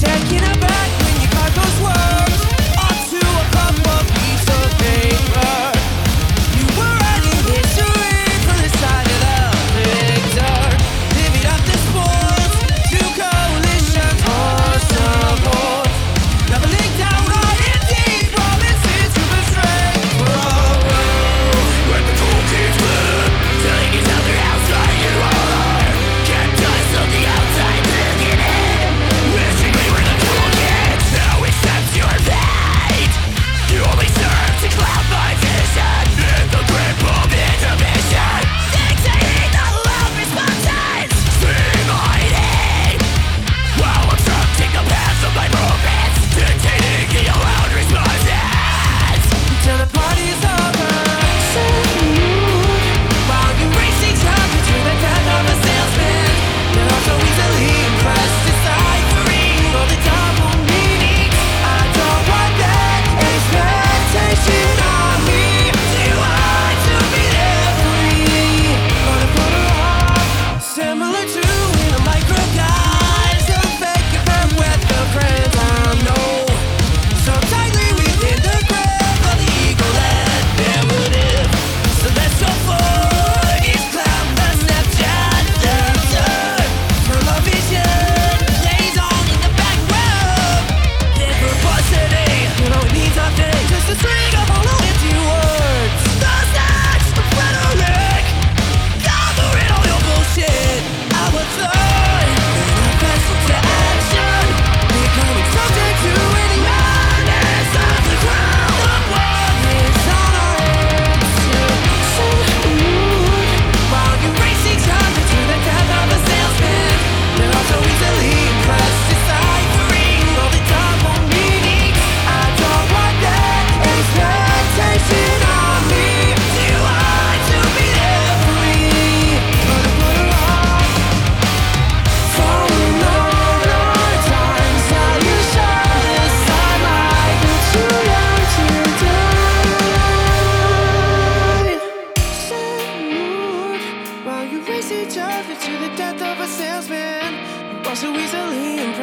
Taking also easily impressed,